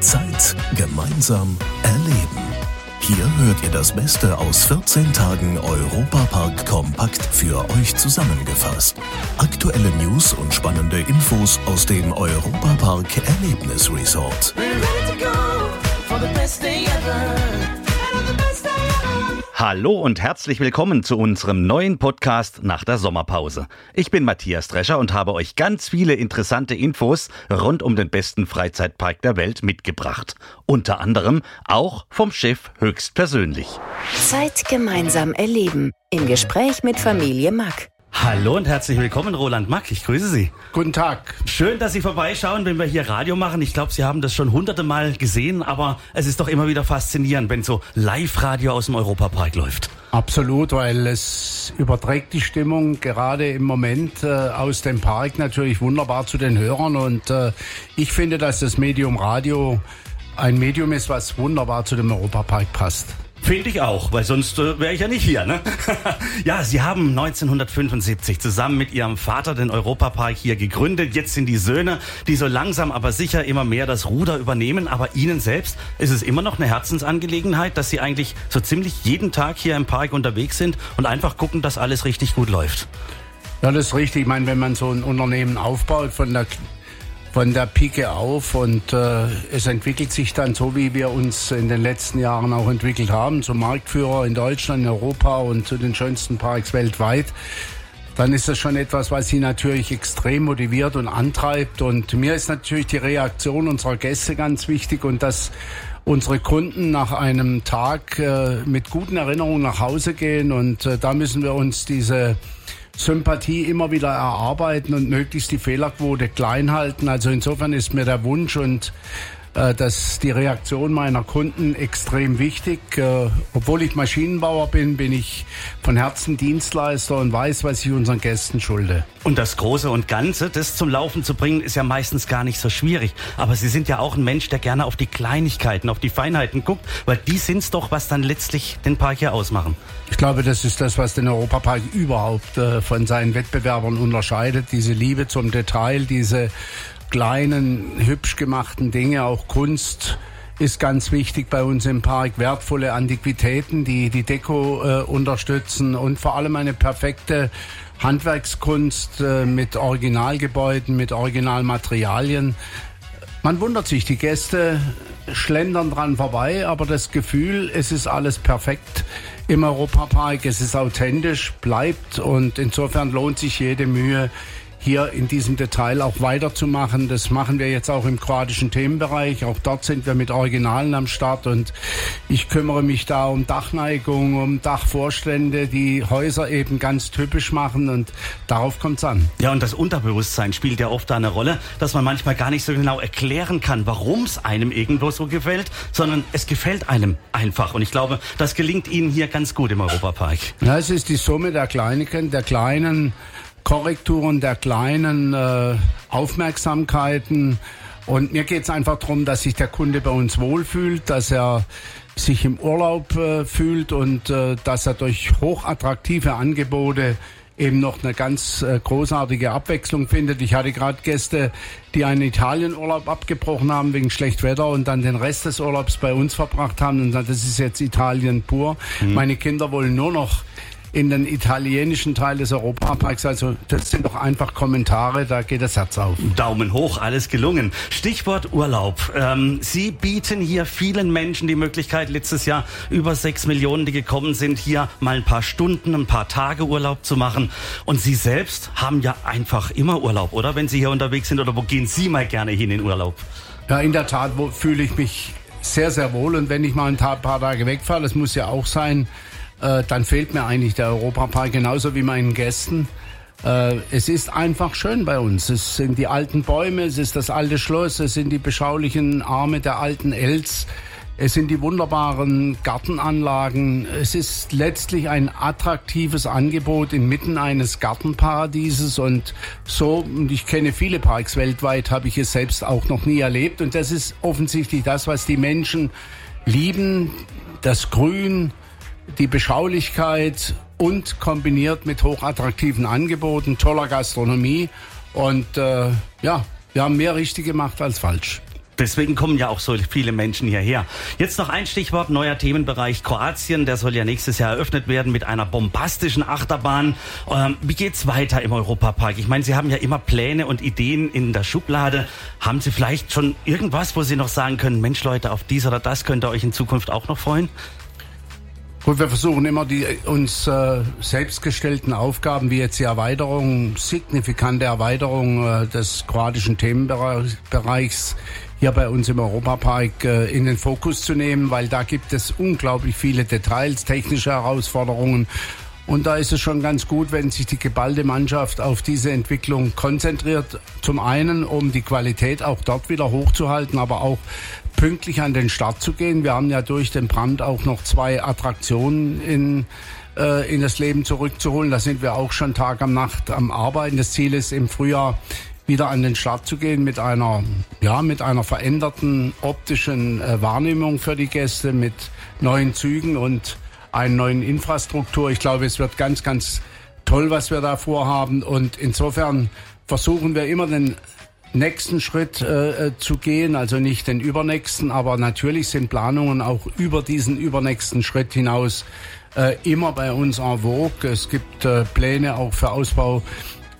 Zeit gemeinsam erleben. Hier hört ihr das Beste aus 14 Tagen Europapark Kompakt für euch zusammengefasst. Aktuelle News und spannende Infos aus dem Europapark Erlebnis Resort. Hallo und herzlich willkommen zu unserem neuen Podcast nach der Sommerpause. Ich bin Matthias Drescher und habe euch ganz viele interessante Infos rund um den besten Freizeitpark der Welt mitgebracht. Unter anderem auch vom Chef höchstpersönlich. Zeit gemeinsam erleben. Im Gespräch mit Familie Mack. Hallo und herzlich willkommen, Roland Mack. Ich grüße Sie. Guten Tag. Schön, dass Sie vorbeischauen, wenn wir hier Radio machen. Ich glaube, Sie haben das schon hunderte Mal gesehen, aber es ist doch immer wieder faszinierend, wenn so Live-Radio aus dem Europapark läuft. Absolut, weil es überträgt die Stimmung gerade im Moment äh, aus dem Park natürlich wunderbar zu den Hörern und äh, ich finde, dass das Medium Radio ein Medium ist, was wunderbar zu dem Europapark passt. Finde ich auch, weil sonst äh, wäre ich ja nicht hier. Ne? ja, Sie haben 1975 zusammen mit Ihrem Vater den Europapark hier gegründet. Jetzt sind die Söhne, die so langsam aber sicher immer mehr das Ruder übernehmen. Aber Ihnen selbst ist es immer noch eine Herzensangelegenheit, dass Sie eigentlich so ziemlich jeden Tag hier im Park unterwegs sind und einfach gucken, dass alles richtig gut läuft. Ja, das ist richtig. Ich meine, wenn man so ein Unternehmen aufbaut von der von der Pike auf und äh, es entwickelt sich dann so, wie wir uns in den letzten Jahren auch entwickelt haben, zum Marktführer in Deutschland, in Europa und zu den schönsten Parks weltweit. Dann ist das schon etwas, was sie natürlich extrem motiviert und antreibt. Und mir ist natürlich die Reaktion unserer Gäste ganz wichtig und dass unsere Kunden nach einem Tag äh, mit guten Erinnerungen nach Hause gehen. Und äh, da müssen wir uns diese Sympathie immer wieder erarbeiten und möglichst die Fehlerquote klein halten. Also insofern ist mir der Wunsch und dass die Reaktion meiner Kunden extrem wichtig. Äh, obwohl ich Maschinenbauer bin, bin ich von Herzen Dienstleister und weiß, was ich unseren Gästen schulde. Und das Große und Ganze, das zum Laufen zu bringen, ist ja meistens gar nicht so schwierig. Aber Sie sind ja auch ein Mensch, der gerne auf die Kleinigkeiten, auf die Feinheiten guckt, weil die sind's doch, was dann letztlich den Park hier ausmachen. Ich glaube, das ist das, was den Europapark überhaupt äh, von seinen Wettbewerbern unterscheidet. Diese Liebe zum Detail, diese kleinen, hübsch gemachten Dinge, auch Kunst ist ganz wichtig bei uns im Park. Wertvolle Antiquitäten, die die Deko äh, unterstützen und vor allem eine perfekte Handwerkskunst äh, mit Originalgebäuden, mit Originalmaterialien. Man wundert sich, die Gäste schlendern dran vorbei, aber das Gefühl, es ist alles perfekt im Europapark, es ist authentisch, bleibt und insofern lohnt sich jede Mühe, hier in diesem Detail auch weiterzumachen. Das machen wir jetzt auch im kroatischen Themenbereich. Auch dort sind wir mit Originalen am Start und ich kümmere mich da um Dachneigung, um Dachvorstände, die Häuser eben ganz typisch machen und darauf kommt es an. Ja, und das Unterbewusstsein spielt ja oft da eine Rolle, dass man manchmal gar nicht so genau erklären kann, warum es einem irgendwo so gefällt, sondern es gefällt einem einfach. Und ich glaube, das gelingt Ihnen hier ganz gut im Europapark. Ja, es ist die Summe der Kleinen, der kleinen Korrekturen der kleinen äh, Aufmerksamkeiten. Und mir geht es einfach darum, dass sich der Kunde bei uns wohlfühlt, dass er sich im Urlaub äh, fühlt und äh, dass er durch hochattraktive Angebote eben noch eine ganz äh, großartige Abwechslung findet. Ich hatte gerade Gäste, die einen Italienurlaub abgebrochen haben wegen schlecht Wetter und dann den Rest des Urlaubs bei uns verbracht haben und gesagt, das ist jetzt Italien pur. Mhm. Meine Kinder wollen nur noch in den italienischen Teil des Europaparks. Also das sind doch einfach Kommentare, da geht das Herz auf. Daumen hoch, alles gelungen. Stichwort Urlaub. Ähm, Sie bieten hier vielen Menschen die Möglichkeit, letztes Jahr über sechs Millionen, die gekommen sind, hier mal ein paar Stunden, ein paar Tage Urlaub zu machen. Und Sie selbst haben ja einfach immer Urlaub, oder? Wenn Sie hier unterwegs sind, oder wo gehen Sie mal gerne hin in Urlaub? Ja, in der Tat fühle ich mich sehr, sehr wohl. Und wenn ich mal ein paar Tage wegfahre, das muss ja auch sein, äh, dann fehlt mir eigentlich der Europapark genauso wie meinen Gästen. Äh, es ist einfach schön bei uns. Es sind die alten Bäume, es ist das alte Schloss, es sind die beschaulichen Arme der alten Els. Es sind die wunderbaren Gartenanlagen. Es ist letztlich ein attraktives Angebot inmitten eines Gartenparadieses und so, und ich kenne viele Parks weltweit, habe ich es selbst auch noch nie erlebt und das ist offensichtlich das, was die Menschen lieben, das Grün, die Beschaulichkeit und kombiniert mit hochattraktiven Angeboten, toller Gastronomie. Und äh, ja, wir haben mehr richtig gemacht als falsch. Deswegen kommen ja auch so viele Menschen hierher. Jetzt noch ein Stichwort, neuer Themenbereich Kroatien. Der soll ja nächstes Jahr eröffnet werden mit einer bombastischen Achterbahn. Ähm, wie geht's weiter im Europapark? Ich meine, Sie haben ja immer Pläne und Ideen in der Schublade. Haben Sie vielleicht schon irgendwas, wo Sie noch sagen können, Mensch Leute, auf dies oder das könnt ihr euch in Zukunft auch noch freuen? Gut, wir versuchen immer die uns äh, selbst gestellten Aufgaben, wie jetzt die Erweiterung, signifikante Erweiterung äh, des kroatischen Themenbereichs hier bei uns im Europapark äh, in den Fokus zu nehmen, weil da gibt es unglaublich viele Details, technische Herausforderungen. Und da ist es schon ganz gut, wenn sich die geballte Mannschaft auf diese Entwicklung konzentriert. Zum einen, um die Qualität auch dort wieder hochzuhalten, aber auch pünktlich an den Start zu gehen. Wir haben ja durch den Brand auch noch zwei Attraktionen in äh, in das Leben zurückzuholen. Da sind wir auch schon Tag am Nacht am Arbeiten. Das Ziel ist im Frühjahr wieder an den Start zu gehen mit einer, ja, mit einer veränderten optischen äh, Wahrnehmung für die Gäste, mit neuen Zügen und einer neuen Infrastruktur. Ich glaube, es wird ganz, ganz toll, was wir da vorhaben. Und insofern versuchen wir immer den nächsten Schritt äh, äh, zu gehen, also nicht den übernächsten, aber natürlich sind Planungen auch über diesen übernächsten Schritt hinaus äh, immer bei uns en vogue. Es gibt äh, Pläne auch für Ausbau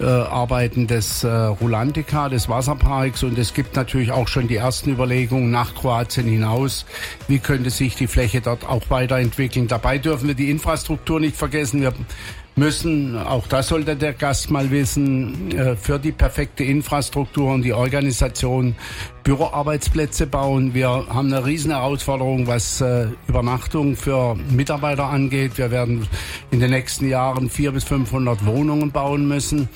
äh, Arbeiten des äh, Rulantica, des Wasserparks und es gibt natürlich auch schon die ersten Überlegungen nach Kroatien hinaus, wie könnte sich die Fläche dort auch weiterentwickeln. Dabei dürfen wir die Infrastruktur nicht vergessen. Wir müssen, auch das sollte der Gast mal wissen, äh, für die perfekte Infrastruktur und die Organisation Büroarbeitsplätze bauen. Wir haben eine riesen Herausforderung, was äh, Übernachtung für Mitarbeiter angeht. Wir werden in den nächsten Jahren vier bis 500 Wohnungen bauen müssen,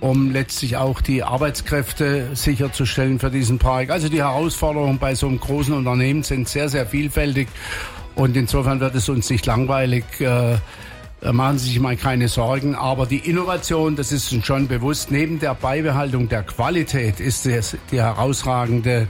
um letztlich auch die Arbeitskräfte sicherzustellen für diesen Park. Also die Herausforderungen bei so einem großen Unternehmen sind sehr, sehr vielfältig und insofern wird es uns nicht langweilig. Äh, machen Sie sich mal keine Sorgen. Aber die Innovation, das ist schon bewusst, neben der Beibehaltung der Qualität ist es die herausragende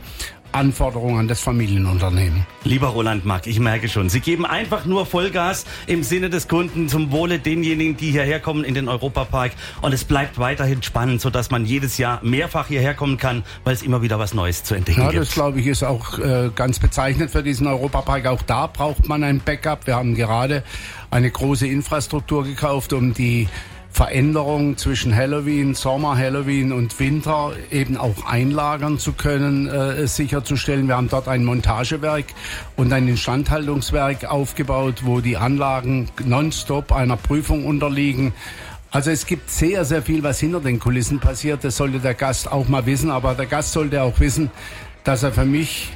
Anforderung an das Familienunternehmen. Lieber Roland Mack, ich merke schon, Sie geben einfach nur Vollgas im Sinne des Kunden zum Wohle denjenigen, die hierher kommen in den Europapark. Und es bleibt weiterhin spannend, sodass man jedes Jahr mehrfach hierher kommen kann, weil es immer wieder was Neues zu entdecken ja, gibt. Das, glaube ich, ist auch äh, ganz bezeichnend für diesen Europapark. Auch da braucht man ein Backup. Wir haben gerade eine große Infrastruktur gekauft, um die Veränderung zwischen Halloween, Sommer, Halloween und Winter eben auch einlagern zu können, äh, sicherzustellen. Wir haben dort ein Montagewerk und ein Instandhaltungswerk aufgebaut, wo die Anlagen nonstop einer Prüfung unterliegen. Also es gibt sehr, sehr viel, was hinter den Kulissen passiert. Das sollte der Gast auch mal wissen. Aber der Gast sollte auch wissen, dass er für mich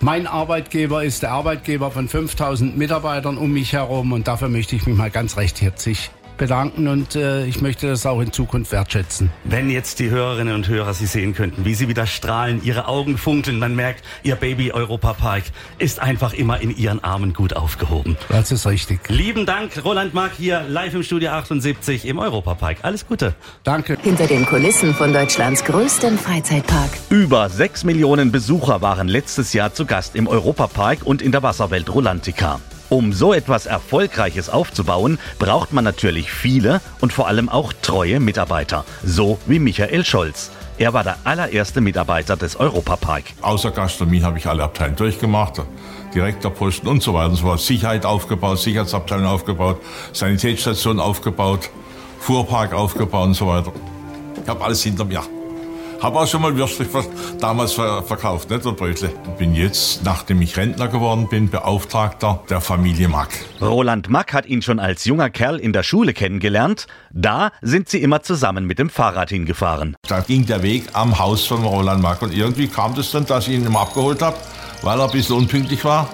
mein Arbeitgeber ist der Arbeitgeber von 5000 Mitarbeitern um mich herum und dafür möchte ich mich mal ganz recht herzlich bedanken und äh, ich möchte das auch in Zukunft wertschätzen. Wenn jetzt die Hörerinnen und Hörer Sie sehen könnten, wie Sie wieder strahlen, Ihre Augen funkeln, man merkt, Ihr Baby Europa Park ist einfach immer in Ihren Armen gut aufgehoben. Das ist richtig. Lieben Dank, Roland Mark hier live im Studio 78 im Europa Park. Alles Gute. Danke. Hinter den Kulissen von Deutschlands größtem Freizeitpark. Über sechs Millionen Besucher waren letztes Jahr zu Gast im Europapark und in der Wasserwelt Rolantica. Um so etwas Erfolgreiches aufzubauen, braucht man natürlich viele und vor allem auch treue Mitarbeiter, so wie Michael Scholz. Er war der allererste Mitarbeiter des Europapark. Außer Gastronomie habe ich alle Abteilungen durchgemacht. Direktorposten und so weiter und so fort. Sicherheit aufgebaut, Sicherheitsabteilung aufgebaut, Sanitätsstation aufgebaut, Fuhrpark aufgebaut und so weiter. Ich habe alles hinter mir. Habe auch schon mal Würstchen damals verkauft, nicht so Brötle. Bin jetzt, nachdem ich Rentner geworden bin, Beauftragter der Familie Mack. Roland Mack hat ihn schon als junger Kerl in der Schule kennengelernt. Da sind sie immer zusammen mit dem Fahrrad hingefahren. Da ging der Weg am Haus von Roland Mack und irgendwie kam das dann, dass ich ihn immer abgeholt habe, weil er ein bisschen unpünktlich war.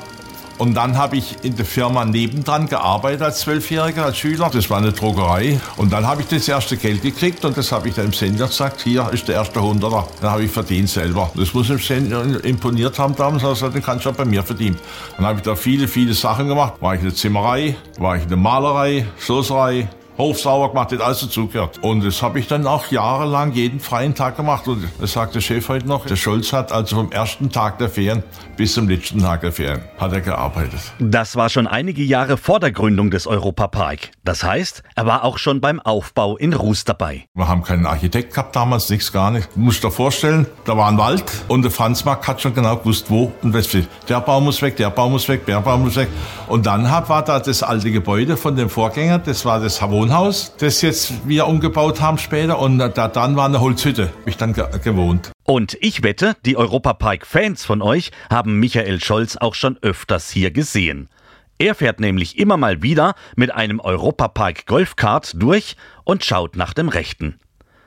Und dann habe ich in der Firma nebendran gearbeitet als Zwölfjähriger, als Schüler. Das war eine Drogerei. Und dann habe ich das erste Geld gekriegt und das habe ich dann im Sender gesagt, hier ist der erste Hunderter. Dann habe ich verdient selber. Das muss im Sender imponiert haben damals, also den kannst du auch bei mir verdienen. Dann habe ich da viele, viele Sachen gemacht. War ich in der Zimmerei, war ich in der Malerei, Soßerei, Hof sauber gemacht, das alles dazugehört. Und das habe ich dann auch jahrelang jeden freien Tag gemacht. Und das sagt der Chef heute noch, der Scholz hat also vom ersten Tag der Ferien bis zum letzten Tag der Ferien hat er gearbeitet. Das war schon einige Jahre vor der Gründung des Europapark. Das heißt, er war auch schon beim Aufbau in Ruß dabei. Wir haben keinen Architekt gehabt damals, nichts gar nicht. Du musst dir vorstellen, da war ein Wald und der Franz Mark hat schon genau gewusst, wo und weswegen. Der Baum muss weg, der Baum muss weg, der Baum muss weg. Und dann hat, war da das alte Gebäude von dem Vorgänger, das war das Wohnhaus, das jetzt wir umgebaut haben später. Und da dann war eine Holzhütte, hab ich dann ge gewohnt. Und ich wette, die Europapark-Fans von euch haben Michael Scholz auch schon öfters hier gesehen. Er fährt nämlich immer mal wieder mit einem Europapark Golfkart durch und schaut nach dem Rechten.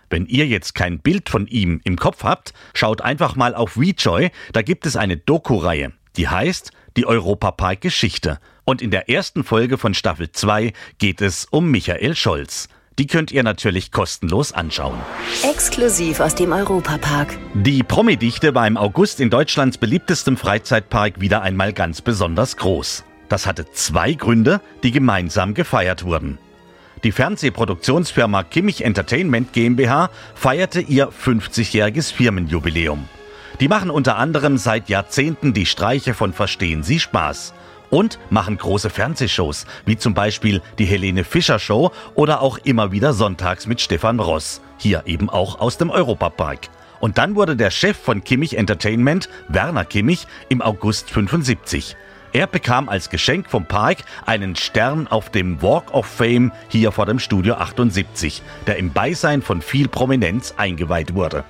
Wenn ihr jetzt kein Bild von ihm im Kopf habt, schaut einfach mal auf WeJoy, da gibt es eine Doku-Reihe, die heißt Die Europapark Geschichte. Und in der ersten Folge von Staffel 2 geht es um Michael Scholz. Die könnt ihr natürlich kostenlos anschauen. Exklusiv aus dem Europapark. Die Promidichte war im August in Deutschlands beliebtestem Freizeitpark wieder einmal ganz besonders groß. Das hatte zwei Gründe, die gemeinsam gefeiert wurden. Die Fernsehproduktionsfirma Kimmich Entertainment GmbH feierte ihr 50-jähriges Firmenjubiläum. Die machen unter anderem seit Jahrzehnten die Streiche von Verstehen Sie Spaß und machen große Fernsehshows, wie zum Beispiel die Helene Fischer Show oder auch immer wieder sonntags mit Stefan Ross, hier eben auch aus dem Europapark. Und dann wurde der Chef von Kimmich Entertainment, Werner Kimmich, im August 75. Er bekam als Geschenk vom Park einen Stern auf dem Walk of Fame hier vor dem Studio 78, der im Beisein von viel Prominenz eingeweiht wurde.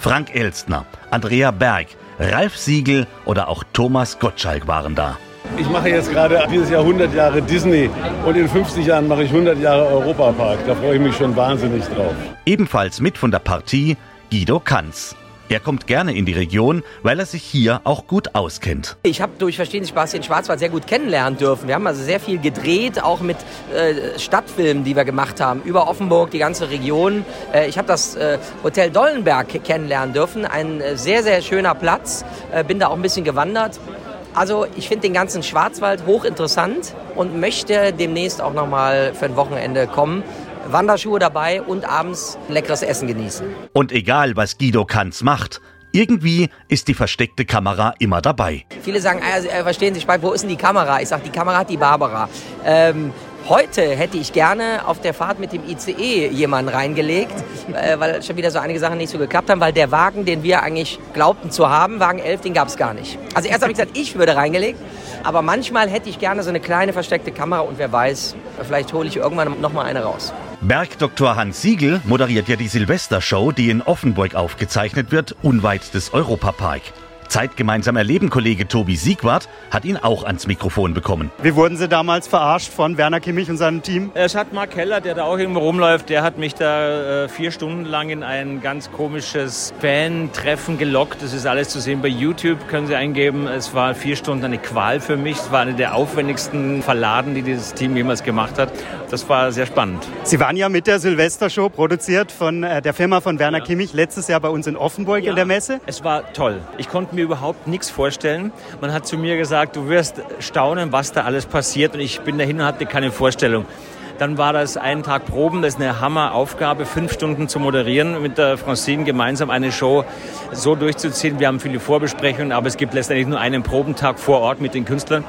Frank Elstner, Andrea Berg, Ralf Siegel oder auch Thomas Gottschalk waren da. Ich mache jetzt gerade dieses Jahr 100 Jahre Disney und in 50 Jahren mache ich 100 Jahre Europapark. Da freue ich mich schon wahnsinnig drauf. Ebenfalls mit von der Partie Guido Kanz. Er kommt gerne in die Region, weil er sich hier auch gut auskennt. Ich habe durch Verstehen Sie Spaß den Schwarzwald sehr gut kennenlernen dürfen. Wir haben also sehr viel gedreht, auch mit äh, Stadtfilmen, die wir gemacht haben, über Offenburg, die ganze Region. Äh, ich habe das äh, Hotel Dollenberg kennenlernen dürfen, ein äh, sehr, sehr schöner Platz. Äh, bin da auch ein bisschen gewandert. Also ich finde den ganzen Schwarzwald hochinteressant und möchte demnächst auch nochmal für ein Wochenende kommen. Wanderschuhe dabei und abends leckeres Essen genießen. Und egal, was Guido Kanz macht, irgendwie ist die versteckte Kamera immer dabei. Viele sagen, also, äh, verstehen Sie, wo ist denn die Kamera? Ich sage, die Kamera hat die Barbara. Ähm, Heute hätte ich gerne auf der Fahrt mit dem ICE jemanden reingelegt, äh, weil schon wieder so einige Sachen nicht so geklappt haben, weil der Wagen, den wir eigentlich glaubten zu haben, Wagen 11, den gab es gar nicht. Also erst habe ich gesagt, ich würde reingelegt, aber manchmal hätte ich gerne so eine kleine versteckte Kamera und wer weiß, vielleicht hole ich irgendwann noch mal eine raus. Bergdoktor Hans Siegel moderiert ja die Silvestershow, die in Offenburg aufgezeichnet wird, unweit des Europapark. Zeit gemeinsam erleben Kollege Tobi Siegwart hat ihn auch ans Mikrofon bekommen. Wie wurden Sie damals verarscht von Werner Kimmich und seinem Team? Es hat Mark Keller, der da auch irgendwo rumläuft, der hat mich da äh, vier Stunden lang in ein ganz komisches Fan-Treffen gelockt. Das ist alles zu sehen bei YouTube, können Sie eingeben. Es war vier Stunden eine Qual für mich. Es war eine der aufwendigsten Verladen, die dieses Team jemals gemacht hat. Das war sehr spannend. Sie waren ja mit der Silvestershow produziert von äh, der Firma von Werner ja. Kimmich letztes Jahr bei uns in Offenburg ja, in der Messe. Es war toll. Ich konnte mir mir überhaupt nichts vorstellen. Man hat zu mir gesagt, du wirst staunen, was da alles passiert. Und ich bin dahin und hatte keine Vorstellung. Dann war das einen Tag Proben, das ist eine Hammeraufgabe, fünf Stunden zu moderieren, mit der Francine gemeinsam eine Show so durchzuziehen. Wir haben viele Vorbesprechungen, aber es gibt letztendlich nur einen Probentag vor Ort mit den Künstlern.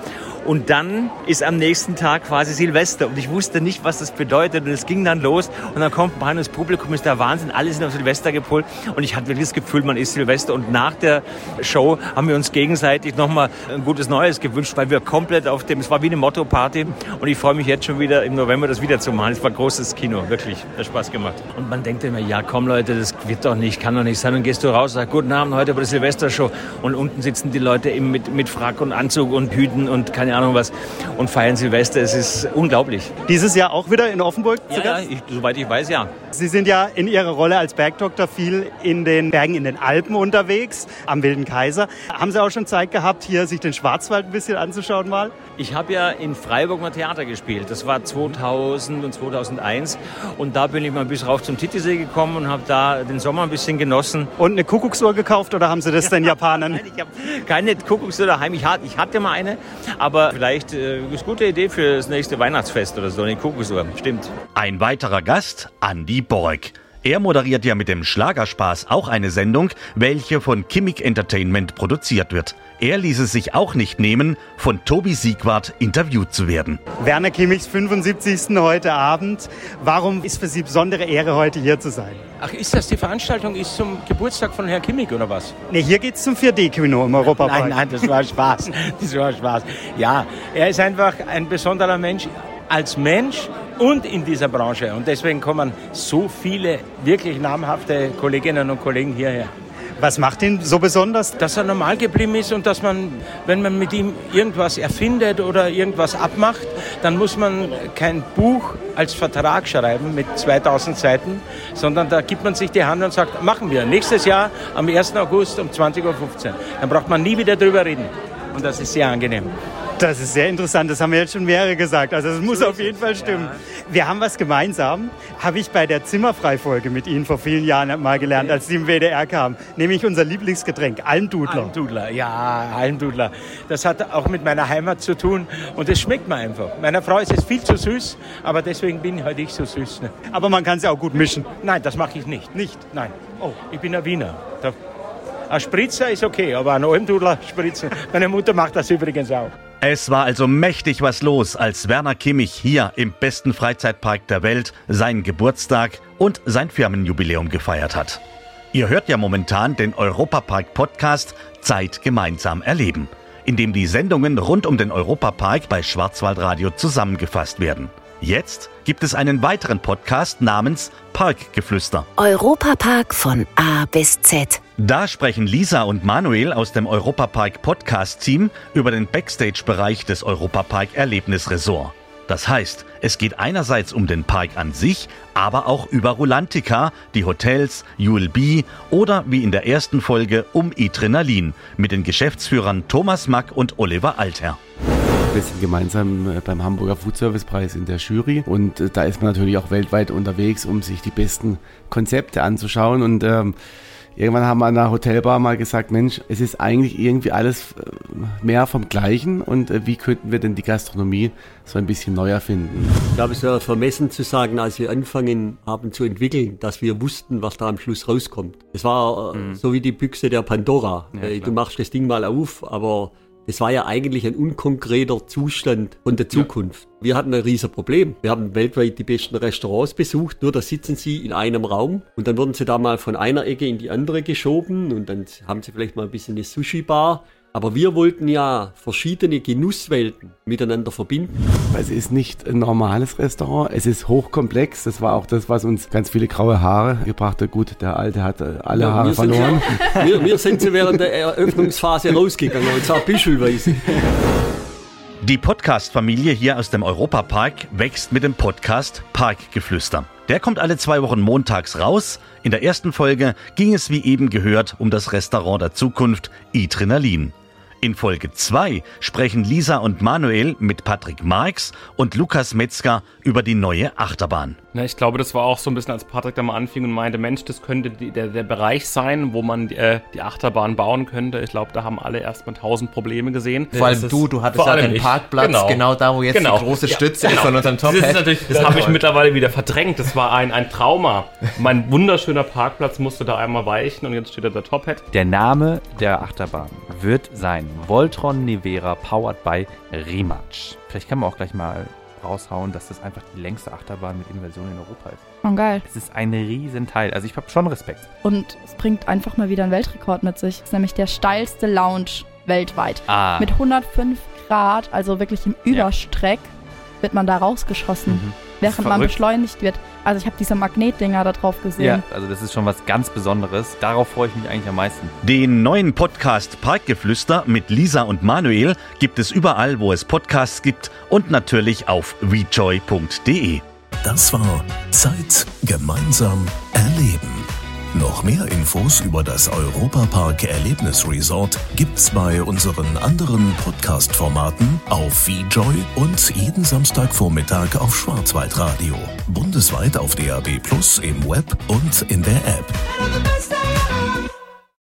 Und dann ist am nächsten Tag quasi Silvester. Und ich wusste nicht, was das bedeutet. Und es ging dann los. Und dann kommt man, das Publikum ist der Wahnsinn. Alle sind auf Silvester gepolt. Und ich hatte wirklich das Gefühl, man ist Silvester. Und nach der Show haben wir uns gegenseitig nochmal ein gutes Neues gewünscht, weil wir komplett auf dem, es war wie eine Motto-Party. Und ich freue mich jetzt schon wieder im November das wieder zu machen. Es war großes Kino, wirklich. Hat Spaß gemacht. Und man denkt immer, ja komm Leute, das wird doch nicht, kann doch nicht sein. Und gehst du raus, sagst, guten Abend, heute bei der Silvestershow. Und unten sitzen die Leute eben mit, mit Frack und Anzug und Hüten und keine keine Ahnung was und feiern Silvester. Es ist unglaublich. Dieses Jahr auch wieder in Offenburg? Ja, ja ich, soweit ich weiß, ja. Sie sind ja in Ihrer Rolle als Bergdoktor viel in den Bergen in den Alpen unterwegs, am Wilden Kaiser. Haben Sie auch schon Zeit gehabt, hier sich den Schwarzwald ein bisschen anzuschauen mal? Ich habe ja in Freiburg mal Theater gespielt. Das war 2000 und 2001. Und da bin ich mal bis rauf zum Titisee gekommen und habe da den Sommer ein bisschen genossen. Und eine Kuckucksuhr gekauft oder haben Sie das den Japanern? Nein, ich habe keine Kuckucksuhr daheim. Ich hatte mal eine, aber Aber vielleicht äh, ist eine gute Idee für das nächste Weihnachtsfest oder so, eine Kokosuhr. Stimmt. Ein weiterer Gast, Andy Borg. Er moderiert ja mit dem Schlagerspaß auch eine Sendung, welche von Kimmig Entertainment produziert wird. Er ließ es sich auch nicht nehmen, von Tobi Siegwart interviewt zu werden. Werner Kimmichs 75. heute Abend. Warum ist für Sie besondere Ehre, heute hier zu sein? Ach, ist das die Veranstaltung ist zum Geburtstag von Herrn Kimmig oder was? Nee, hier geht's zum 4D-Kino im Europapark. Nein, nein, das war Spaß. Das war Spaß. Ja, er ist einfach ein besonderer Mensch als Mensch und in dieser Branche. Und deswegen kommen so viele wirklich namhafte Kolleginnen und Kollegen hierher. Was macht ihn so besonders? Dass er normal geblieben ist und dass man, wenn man mit ihm irgendwas erfindet oder irgendwas abmacht, dann muss man kein Buch als Vertrag schreiben mit 2000 Seiten, sondern da gibt man sich die Hand und sagt, machen wir. Nächstes Jahr am 1. August um 20.15 Uhr. Dann braucht man nie wieder drüber reden. Und das ist sehr angenehm. Das ist sehr interessant, das haben wir jetzt schon mehrere gesagt. Also es muss so auf jeden Fall stimmen. Ja. Wir haben was gemeinsam, habe ich bei der Zimmerfrei-Folge mit Ihnen vor vielen Jahren mal gelernt, als Sie im WDR kamen. Nämlich unser Lieblingsgetränk, Almdudler. Almdudler, ja, Almdudler. Das hat auch mit meiner Heimat zu tun und es schmeckt mir einfach. Meiner Frau ist es viel zu süß, aber deswegen bin ich halt ich so süß. Ne? Aber man kann es ja auch gut mischen. Nein, das mache ich nicht. Nicht? Nein. Oh, ich bin ein Wiener. Da ein Spritzer ist okay, aber ein Almdudler spritzen. Meine Mutter macht das übrigens auch. Es war also mächtig was los, als Werner Kimmich hier im besten Freizeitpark der Welt seinen Geburtstag und sein Firmenjubiläum gefeiert hat. Ihr hört ja momentan den Europapark Podcast Zeit gemeinsam erleben, in dem die Sendungen rund um den Europapark bei Schwarzwaldradio zusammengefasst werden. Jetzt gibt es einen weiteren Podcast namens Parkgeflüster. Europapark von A bis Z. Da sprechen Lisa und Manuel aus dem Europapark Podcast Team über den Backstage-Bereich des Europapark Erlebnisresort. Das heißt, es geht einerseits um den Park an sich, aber auch über Rulantica, die Hotels, ULB oder wie in der ersten Folge um Adrenalin mit den Geschäftsführern Thomas Mack und Oliver Altherr. Wir sind gemeinsam äh, beim Hamburger Food Service Preis in der Jury und äh, da ist man natürlich auch weltweit unterwegs, um sich die besten Konzepte anzuschauen und ähm, Irgendwann haben wir an der Hotelbar mal gesagt, Mensch, es ist eigentlich irgendwie alles äh, mehr vom Gleichen und wie könnten wir denn die Gastronomie so ein bisschen neu erfinden? Ich glaube, es wäre vermessen zu sagen, als wir angefangen haben zu entwickeln, dass wir wussten, was da am Schluss rauskommt. Es war mhm. so wie die Büchse der Pandora. Ja, du machst das Ding mal auf, aber das war ja eigentlich ein unkonkreter Zustand von der Zukunft. Ja. Wir hatten ein riesen Problem. Wir haben weltweit die besten Restaurants besucht, nur da sitzen sie in einem Raum und dann wurden sie da mal von einer Ecke in die andere geschoben und dann haben sie vielleicht mal ein bisschen eine Sushi-Bar aber wir wollten ja verschiedene Genusswelten miteinander verbinden. Es ist nicht ein normales Restaurant, es ist hochkomplex. Das war auch das, was uns ganz viele graue Haare gebracht hat. Gut, der Alte hat äh, alle ja, Haare verloren. Sind, wir, wir sind so während der Eröffnungsphase rausgegangen und zwar büschelweise. Die Podcast-Familie hier aus dem Europapark wächst mit dem Podcast Parkgeflüster. Der kommt alle zwei Wochen montags raus. In der ersten Folge ging es wie eben gehört um das Restaurant der Zukunft Adrenalin. In Folge 2 sprechen Lisa und Manuel mit Patrick Marx und Lukas Metzger über die neue Achterbahn. Na, ich glaube, das war auch so ein bisschen, als Patrick da mal anfing und meinte, Mensch, das könnte die, der, der Bereich sein, wo man äh, die Achterbahn bauen könnte. Ich glaube, da haben alle erstmal tausend Probleme gesehen. Vor allem du, du hattest ja den Parkplatz genau. genau. da, wo jetzt genau. die große Stütze ja, genau. ist von unserem top Das, ist das habe ich mittlerweile wieder verdrängt. Das war ein, ein Trauma. mein wunderschöner Parkplatz musste da einmal weichen und jetzt steht da der Top-Hat. Der Name der Achterbahn wird sein Voltron Nevera powered by Rematch. Vielleicht kann man auch gleich mal raushauen, dass das einfach die längste Achterbahn mit Inversion in Europa ist. Oh, geil. Es ist ein Riesenteil. Also ich habe schon Respekt. Und es bringt einfach mal wieder einen Weltrekord mit sich. Es ist nämlich der steilste Lounge weltweit. Ah. Mit 105 Grad, also wirklich im Überstreck, ja. Wird man da rausgeschossen. Mhm während man beschleunigt wird. Also ich habe diese Magnetdinger da drauf gesehen. Ja, also das ist schon was ganz Besonderes. Darauf freue ich mich eigentlich am meisten. Den neuen Podcast Parkgeflüster mit Lisa und Manuel gibt es überall, wo es Podcasts gibt und natürlich auf rejoy.de. Das war Zeit gemeinsam erleben. Noch mehr Infos über das Europapark Erlebnisresort gibt's bei unseren anderen Podcast-Formaten auf VJoy und jeden Samstagvormittag auf Schwarzwaldradio. Bundesweit auf DAB Plus im Web und in der App.